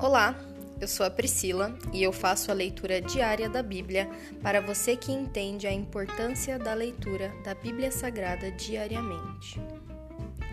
Olá, eu sou a Priscila e eu faço a leitura diária da Bíblia para você que entende a importância da leitura da Bíblia Sagrada diariamente.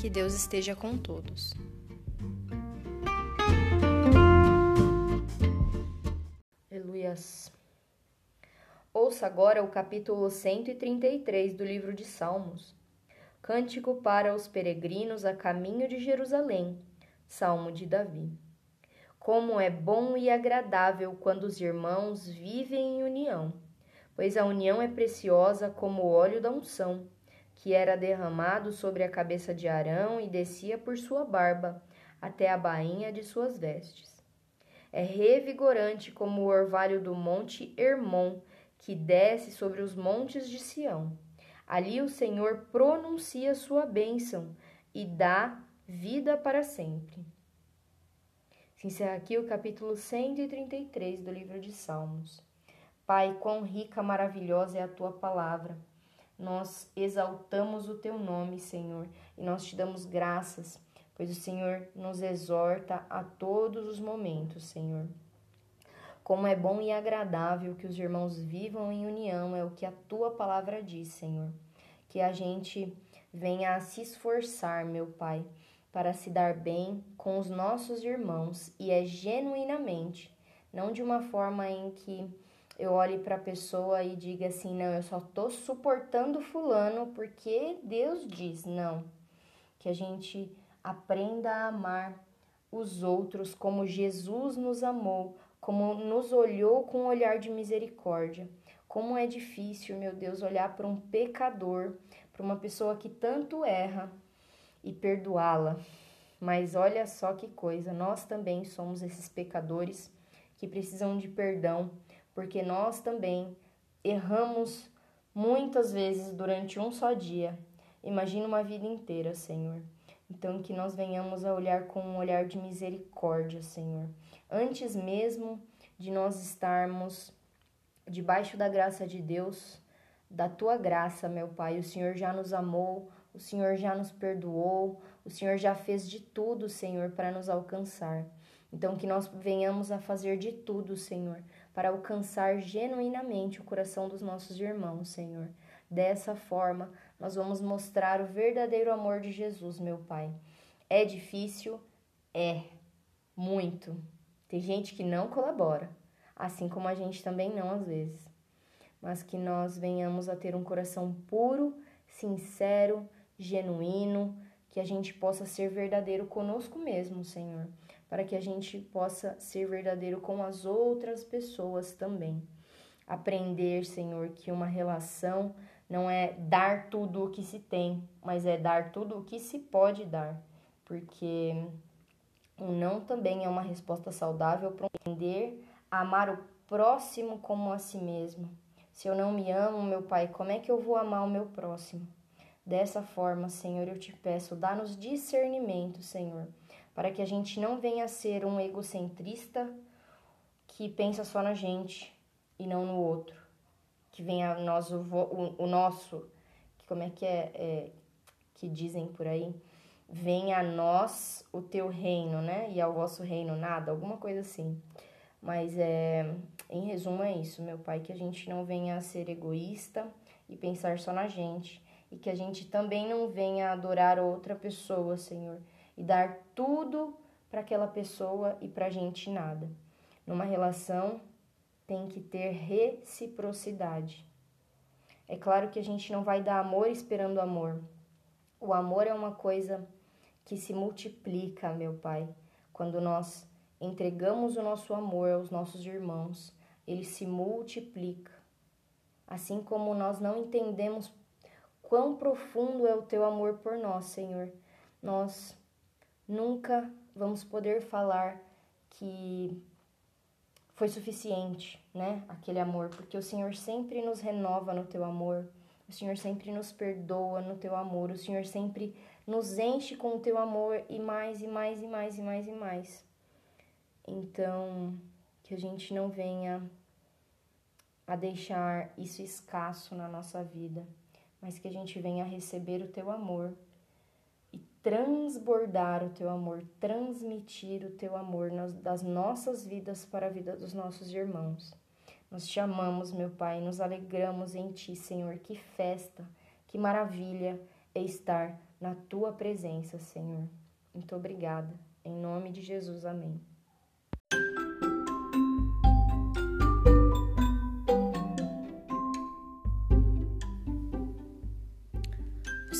Que Deus esteja com todos. Aleluias. Ouça agora o capítulo 133 do livro de Salmos. Cântico para os peregrinos a caminho de Jerusalém. Salmo de Davi. Como é bom e agradável quando os irmãos vivem em união, pois a união é preciosa como o óleo da unção, que era derramado sobre a cabeça de Arão e descia por sua barba até a bainha de suas vestes. É revigorante como o orvalho do monte Hermon, que desce sobre os montes de Sião. Ali o Senhor pronuncia sua bênção e dá vida para sempre. Se encerra aqui o capítulo 133 do livro de Salmos. Pai, quão rica, maravilhosa é a tua palavra. Nós exaltamos o teu nome, Senhor, e nós te damos graças, pois o Senhor nos exorta a todos os momentos, Senhor. Como é bom e agradável que os irmãos vivam em união, é o que a tua palavra diz, Senhor. Que a gente venha a se esforçar, meu Pai, para se dar bem com os nossos irmãos e é genuinamente, não de uma forma em que eu olhe para a pessoa e diga assim, não, eu só tô suportando fulano porque Deus diz, não. Que a gente aprenda a amar os outros como Jesus nos amou, como nos olhou com um olhar de misericórdia. Como é difícil, meu Deus, olhar para um pecador, para uma pessoa que tanto erra e perdoá-la. Mas olha só que coisa, nós também somos esses pecadores que precisam de perdão, porque nós também erramos muitas vezes durante um só dia. Imagina uma vida inteira, Senhor. Então, que nós venhamos a olhar com um olhar de misericórdia, Senhor. Antes mesmo de nós estarmos debaixo da graça de Deus, da tua graça, meu Pai, o Senhor já nos amou, o Senhor já nos perdoou, o Senhor já fez de tudo, Senhor, para nos alcançar. Então, que nós venhamos a fazer de tudo, Senhor, para alcançar genuinamente o coração dos nossos irmãos, Senhor. Dessa forma, nós vamos mostrar o verdadeiro amor de Jesus, meu Pai. É difícil? É. Muito. Tem gente que não colabora, assim como a gente também não às vezes. Mas que nós venhamos a ter um coração puro, sincero, genuíno, que a gente possa ser verdadeiro conosco mesmo, Senhor, para que a gente possa ser verdadeiro com as outras pessoas também. Aprender, Senhor, que uma relação não é dar tudo o que se tem, mas é dar tudo o que se pode dar, porque um não também é uma resposta saudável para aprender a amar o próximo como a si mesmo. Se eu não me amo, meu Pai, como é que eu vou amar o meu próximo? Dessa forma, Senhor, eu te peço, dá-nos discernimento, Senhor, para que a gente não venha a ser um egocentrista que pensa só na gente e não no outro, que venha nós o, o, o nosso, que como é que é, é, que dizem por aí, venha a nós o teu reino, né? E ao vosso reino nada, alguma coisa assim. Mas é, em resumo é isso, meu pai, que a gente não venha a ser egoísta e pensar só na gente e que a gente também não venha adorar outra pessoa, Senhor, e dar tudo para aquela pessoa e para a gente nada. Numa relação tem que ter reciprocidade. É claro que a gente não vai dar amor esperando amor. O amor é uma coisa que se multiplica, meu Pai. Quando nós entregamos o nosso amor aos nossos irmãos, ele se multiplica. Assim como nós não entendemos quão profundo é o teu amor por nós, Senhor. Nós nunca vamos poder falar que foi suficiente, né? Aquele amor, porque o Senhor sempre nos renova no teu amor. O Senhor sempre nos perdoa no teu amor, o Senhor sempre nos enche com o teu amor e mais e mais e mais e mais e mais. Então, que a gente não venha a deixar isso escasso na nossa vida mas que a gente venha receber o teu amor e transbordar o teu amor, transmitir o teu amor das nossas vidas para a vida dos nossos irmãos. Nós te amamos, meu Pai, nos alegramos em Ti, Senhor. Que festa, que maravilha é estar na Tua presença, Senhor. Muito obrigada. Em nome de Jesus, amém.